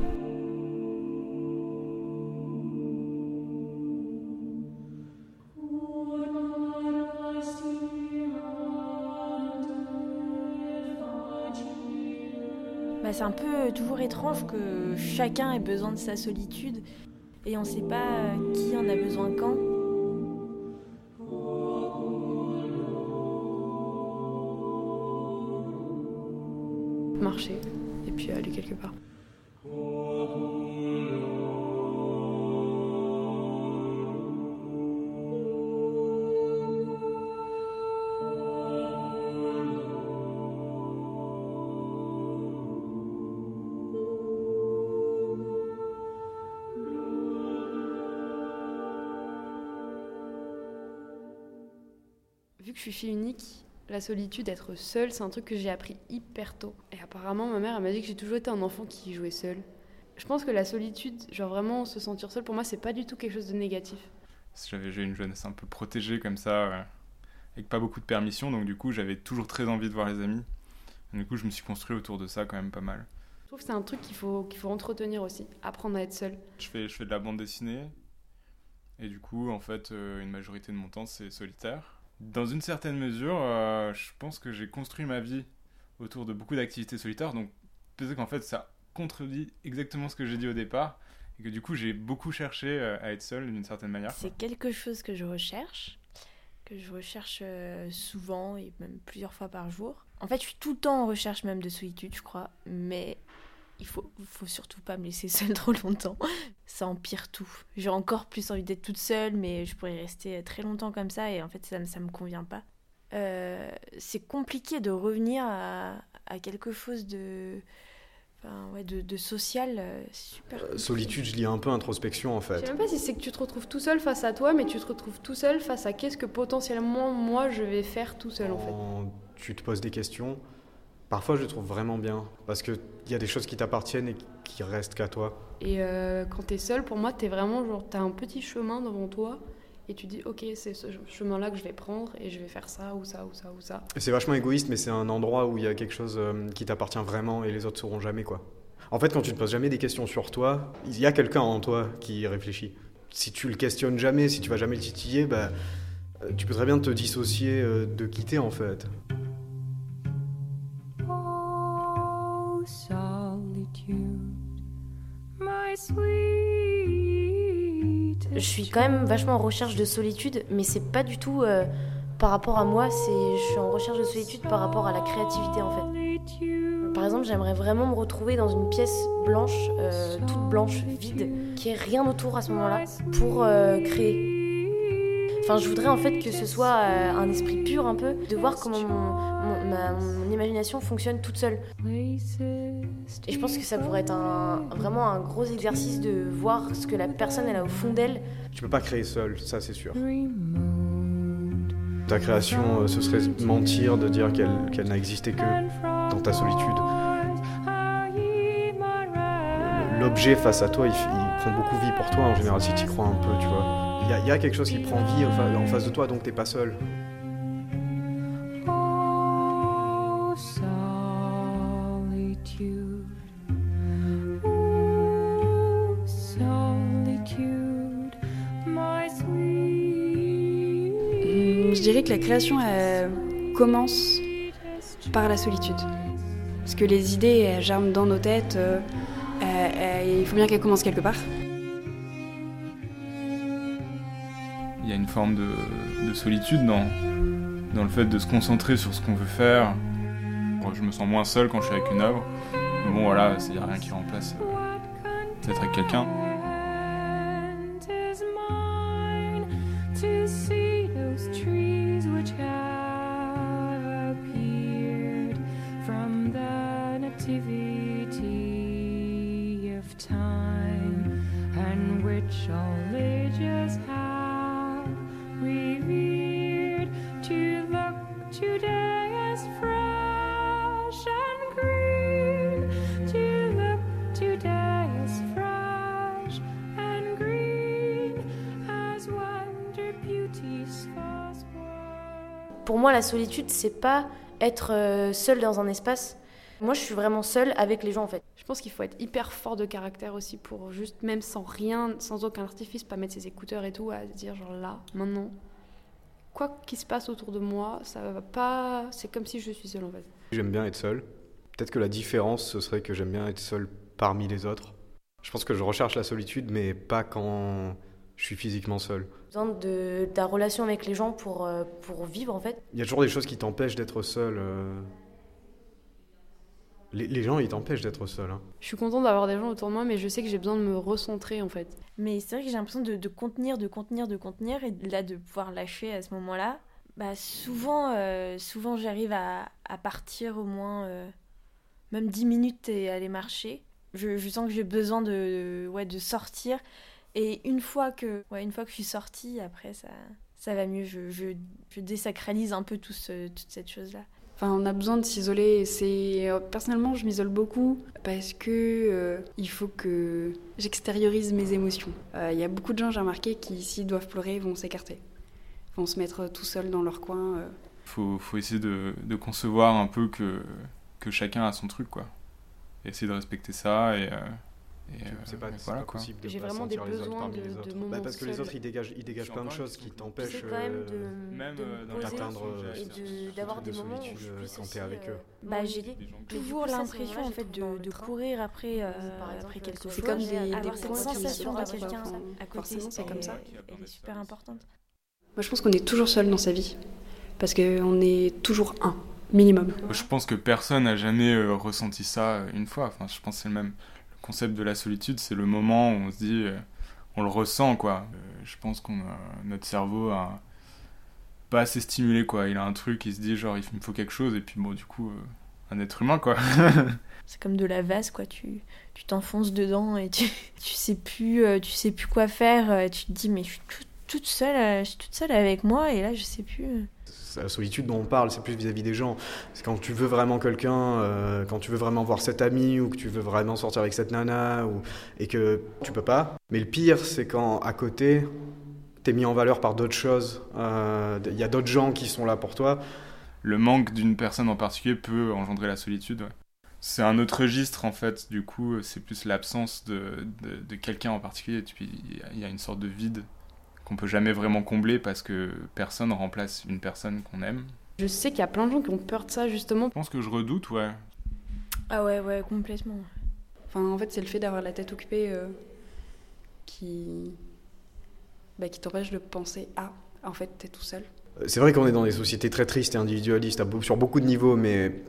Bah, c'est un peu toujours étrange que chacun ait besoin de sa solitude et on sait pas euh, qui en a besoin quand. Unique, la solitude, être seule, c'est un truc que j'ai appris hyper tôt. Et apparemment, ma mère, elle m'a dit que j'ai toujours été un enfant qui jouait seul. Je pense que la solitude, genre vraiment se sentir seul, pour moi, c'est pas du tout quelque chose de négatif. J'avais j'ai une jeunesse un peu protégée comme ça, euh, avec pas beaucoup de permission, donc du coup j'avais toujours très envie de voir les amis. Et du coup je me suis construit autour de ça quand même pas mal. Je trouve que c'est un truc qu'il faut, qu'il faut entretenir aussi, apprendre à être seul. Je fais, je fais de la bande dessinée, et du coup en fait euh, une majorité de mon temps c'est solitaire. Dans une certaine mesure, euh, je pense que j'ai construit ma vie autour de beaucoup d'activités solitaires, donc peut-être qu'en fait ça contredit exactement ce que j'ai dit au départ, et que du coup j'ai beaucoup cherché euh, à être seul d'une certaine manière. C'est quelque chose que je recherche, que je recherche euh, souvent et même plusieurs fois par jour. En fait, je suis tout le temps en recherche même de solitude, je crois, mais il faut, faut surtout pas me laisser (laughs) seule trop longtemps. Ça empire tout. J'ai encore plus envie d'être toute seule, mais je pourrais rester très longtemps comme ça et en fait, ça, ça me convient pas. Euh, c'est compliqué de revenir à, à quelque chose de, enfin, ouais, de, de social. euh, super. Euh, Solitude, je lis un peu introspection en Je sais fait. même pas si c'est que tu te retrouves tout seul face à toi, mais tu te retrouves tout seul face à qu'est-ce que potentiellement moi je vais faire tout seul en fait. Quand tu te poses des questions, parfois je le trouve vraiment bien. Parce qu'il y a des choses qui t'appartiennent et qui restent qu'à toi. Et euh, quand t'es seul, pour moi, t'es vraiment genre, t'as un petit chemin devant toi et tu dis, ok, c'est ce chemin-là que je vais prendre et je vais faire ça ou ça ou ça ou ça. C'est vachement égoïste, mais c'est un endroit où il y a quelque chose euh, qui t'appartient vraiment et les autres sauront jamais quoi. En fait, quand tu ne poses jamais des questions sur toi, il y a quelqu'un en toi qui réfléchit. Si tu le questionnes jamais, si tu vas jamais le titiller, bah, euh, tu peux très bien te dissocier de quitter en fait. Je suis quand même vachement en recherche de solitude, mais c'est pas du tout euh, par rapport à moi, c'est je suis en recherche de solitude par rapport à la créativité en fait. Par exemple, j'aimerais vraiment me retrouver dans une pièce blanche, euh, toute blanche, vide, qui ait rien autour à ce moment-là, pour euh, créer. Enfin, je voudrais en fait que ce soit euh, un esprit pur un peu, de voir comment mon, mon- ma- mon imagination fonctionne toute seule. Et je pense que ça pourrait être un, vraiment un gros exercice de voir ce que la personne elle a au fond d'elle. Tu peux pas créer seul, ça c'est sûr. Ta création, euh, ce serait mentir de dire qu'elle qu'elle n'a existé que dans ta solitude. L'objet face à toi, il, il prend beaucoup vie pour toi en général, si tu y crois un peu, tu vois. Il y, y a quelque chose qui prend vie en fa- en face de toi, donc t'es pas seul. Oh, solitude. Oh, solitude, my sweet. Je dirais que la création elle, commence par la solitude. Parce que les idées elles germent dans nos têtes, euh, euh, euh, il faut bien qu'elles commencent quelque part. Forme de, de solitude dans, dans le fait de se concentrer sur ce qu'on veut faire. Je me sens moins seul quand je suis avec une œuvre. Mais bon, voilà, il n'y a rien qui remplace euh, d'être avec quelqu'un. La solitude, c'est pas être euh, seul dans un espace. Moi, je suis vraiment seule avec les gens en fait. Je pense qu'il faut être hyper fort de caractère aussi pour juste, même sans rien, sans aucun artifice, pas mettre ses écouteurs et tout, à se dire genre là, maintenant, quoi qu'il se passe autour de moi, ça va pas. C'est comme si je suis seule en fait. J'aime bien être seul. Peut-être que la différence, ce serait que j'aime bien être seul parmi les autres. Je pense que je recherche la solitude, mais pas quand je suis physiquement seul. besoin de, la relation avec les gens pour, euh, pour vivre en fait? Il y a toujours des choses qui t'empêchent d'être seul. euh. Les, les gens, ils t'empêchent d'être seul. hein. Je suis contente d'avoir des gens autour de moi, mais je sais que j'ai besoin de me recentrer en fait. Mais c'est vrai que j'ai l'impression de, de contenir, de contenir, de contenir, et là de pouvoir lâcher à ce moment-là. Bah souvent, euh, souvent j'arrive à, à partir au moins euh, même 10 minutes et aller marcher. Je, je sens que j'ai besoin de, ouais, de sortir. Et une fois que, ouais, une fois que je suis sortie, après ça, ça va mieux. Je, je, je désacralise un peu tout ce- toute cette chose-là. Enfin, on a besoin de s'isoler. C'est euh, personnellement, je m'isole beaucoup parce que euh, il faut que j'extériorise mes émotions. Euh, Il y a beaucoup de gens, j'ai remarqué, qui s'ils doivent pleurer, vont s'écarter, vont se mettre tout seuls dans leur coin. euh. Faut, faut essayer de, de concevoir un peu que, que chacun a son truc, quoi. Et essayer de respecter ça et. Euh, C'est euh, pas, c'est voilà, possible de J'ai pas vraiment des sentir les autres besoins parmi de- les de autres. moments Bah, parce que les autres, ils dégagent, ils dégagent plein de choses qui t'empêchent même euh, de, Même, de euh, d'atteindre, et de- d'avoir des de moments où solitude, je puisse quand t'es avec eux. Bah, j'ai Mais toujours l'impression c'est en fait de, de courir après, après quelque C'est chose. comme des- avoir des cette points qui sensation sont d'avoir pas quelqu'un à côté, c'est comme ça. Elle est super importante. Moi, je pense qu'on est toujours seul dans sa vie parce qu'on est toujours un minimum. Je pense que personne n'a jamais ressenti ça une fois. Enfin, je pense que c'est le même. Concept de la solitude, c'est le moment où on se dit, euh, on le ressent, quoi. Euh, je pense qu'on notre cerveau a pas assez stimulé, quoi. Il a un truc, il se dit genre, il me faut quelque chose, et puis bon, du coup, euh, un être humain, quoi. (laughs) C'est comme de la vase, quoi. Tu tu t'enfonces dedans et tu, (laughs) tu sais plus tu sais plus quoi faire. Tu te dis mais je suis toute, seule, je suis toute seule avec moi et là je sais plus. La solitude dont on parle, c'est plus vis-à-vis des gens. C'est quand tu veux vraiment quelqu'un, euh, quand tu veux vraiment voir cet ami ou que tu veux vraiment sortir avec cette nana ou, et que tu peux pas. Mais le pire, c'est quand à côté, t'es mis en valeur par d'autres choses. Euh, Il y a d'autres gens qui sont là pour toi. le manque d'une personne en particulier peut engendrer la solitude. C'est un autre registre en fait, du coup, c'est plus l'absence de, de, de quelqu'un en particulier. Et puis il y a une sorte de vide qu'on peut jamais vraiment combler parce que personne remplace une personne qu'on aime. Je sais qu'il y a plein de gens qui ont peur de ça justement. Je pense que je redoute, ouais. Ah ouais ouais complètement. Enfin, en fait, c'est le fait d'avoir la tête occupée euh, qui, bah, qui t'empêche de penser à. En fait, t'es tout seul. C'est vrai qu'on est dans des sociétés très tristes et individualistes à sur beaucoup de niveaux, mais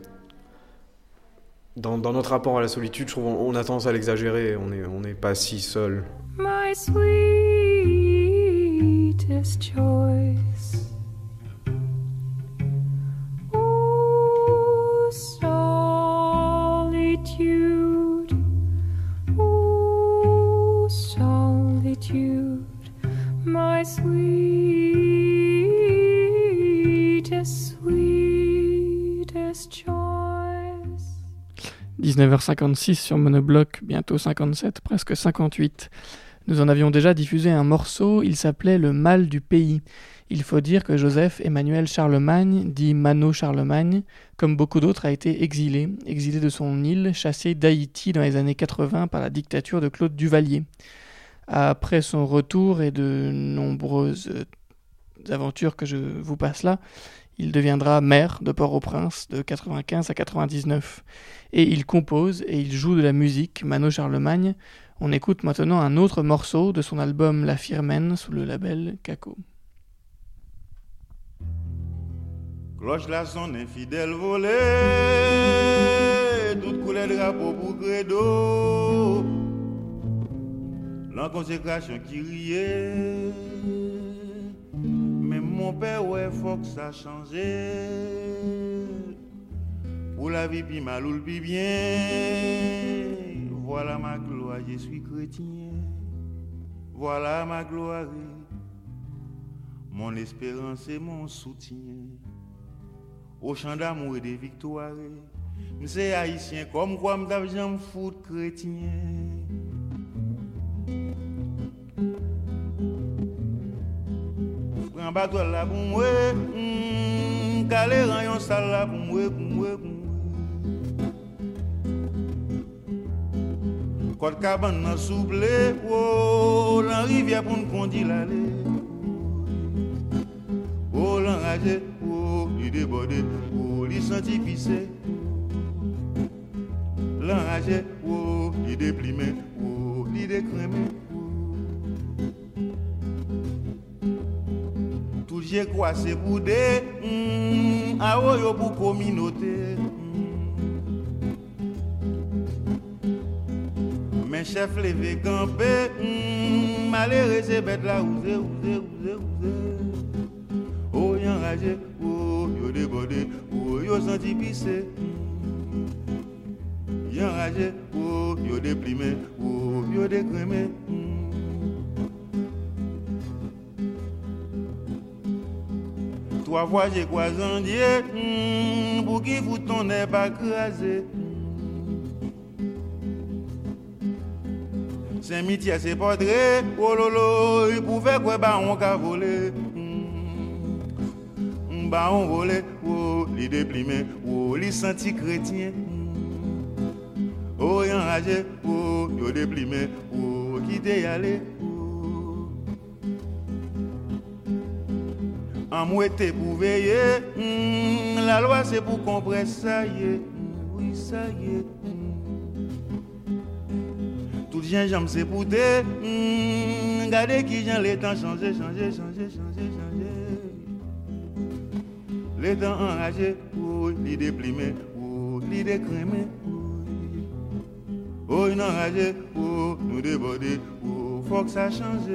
dans, dans notre rapport à la solitude, je trouve on, on a tendance à l'exagérer. On n'est on pas si seul. my choice. Oh, solitude, oh, solitude, my sweetest, sweetest choice. 19h56 sur Monobloc, bientôt 57, presque 58. Nous en avions déjà diffusé un morceau, il s'appelait Le mal du pays. Il faut dire que Joseph Emmanuel Charlemagne, dit Mano Charlemagne, comme beaucoup d'autres, a été exilé, exilé de son île, chassé d'Haïti dans les années 80 par la dictature de Claude Duvalier. Après son retour et de nombreuses euh, aventures que je vous passe là, il deviendra maire de Port-au-Prince de 95 à 99. Et il compose et il joue de la musique, Mano Charlemagne. On écoute maintenant un autre morceau de son album La Firmène sous le label Caco. Cloche la son infidèle volée, toute couleur drapeau pour credo. L'inconsécration qui riait, mais mon père, ouais, faut que ça change. Pour la vie, puis mal ou bien. Voilà ma gloire, je suis chrétien. Voilà ma gloire, mon espérance et mon soutien au champ d'amour et de victoire. M'se haïtien comme quoi m'tap j'aime foot chrétien. Prends bateau là pour moi, calé rayon sale là pour pour moi. Kote kaban nan souple, wou, oh, lan rivye pou n kondi lale. Wou, lan raje, oh, wou, li debode, wou, li santi pise. Lan raje, wou, li deplime, wou, li dekreme. Touje kwa se boude, mm, a woyo pou kominote. Communauté. Mes chefs levés campés, mm, malheureux c'est bête là, ouzé, ouzé, ouzé, ouzé. Oh, yon rage, oh, yo débordé, oh, yo senti pisser. Yon rage, oh, yo déprimé, oh, yo décrémé. Trois fois j'ai croisé un Dieu hmm, pour qui vous Saint-Mitié, c'est portrait, oh lolo, il pouvait quoi, bah on qu'a volé. Hmm, Bah on volé, oh, les déprimés, oh, les senti chrétiens. Oh, enragé, oh, yo déprimé, oh, qui t'est allé. En mouette pour veiller, hmm, la loi c'est pour presse, ça y est, hmm, oui, ça y est. Tout gingembre c'est pour te, hmm, regardez qui j'en les temps changer, changer, changer, changer, changer. Les temps enragés, oh, les déprimés, oh, les décrémés. Oh, une enragée, oh, nous déborder, oh, faut que ça change.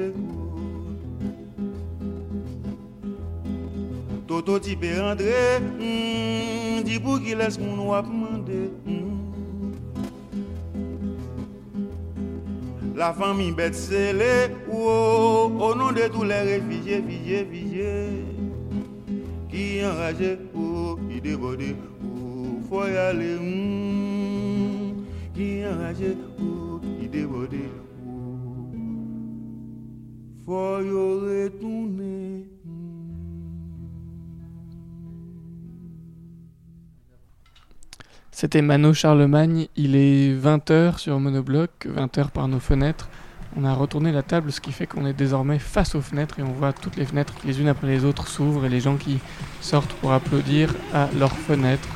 Toto type André, mm, dis pour qu'il laisse mon wap. La famille bête scellée, oh, au nom de tous les réfugiés, réfugiés, réfugiés, qui enragé, oh, qui débordé, oh, faut y aller, mm, qui enragé, oh, qui débordé, oh, faut y retourner. C'était Mano Charlemagne, il est 20h sur Monobloc, 20h par nos fenêtres. On a retourné la table, ce qui fait qu'on est désormais face aux fenêtres et on voit toutes les fenêtres qui les unes après les autres s'ouvrent et les gens qui sortent pour applaudir à leurs fenêtres.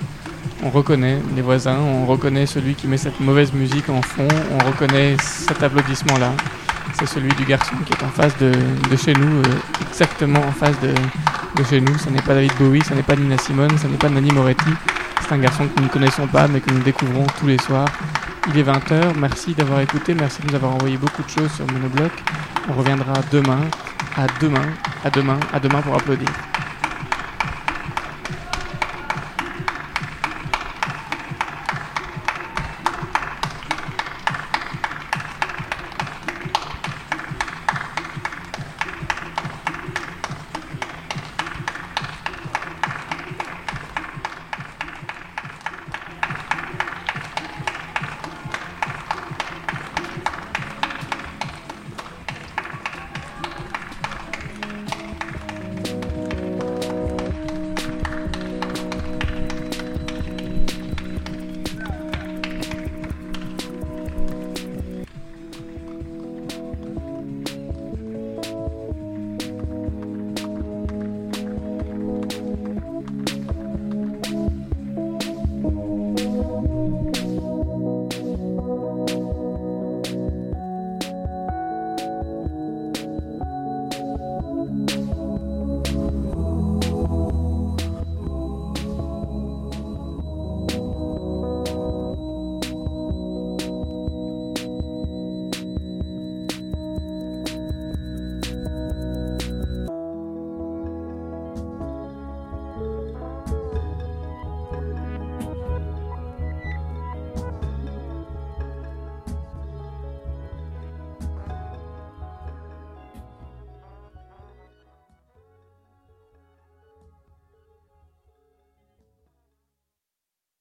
On reconnaît les voisins, on reconnaît celui qui met cette mauvaise musique en fond, on reconnaît cet applaudissement-là. C'est celui du garçon qui est en face de, chez nous, euh, exactement en face de, de chez nous. Ce n'est pas David Bowie, ce n'est pas Nina Simone, ce n'est pas Nani Moretti. C'est un garçon que nous ne connaissons pas mais que nous découvrons tous les soirs. Il est 20h, merci d'avoir écouté, merci de nous avoir envoyé beaucoup de choses sur Monobloc. On reviendra demain, à demain, à demain, à demain pour applaudir.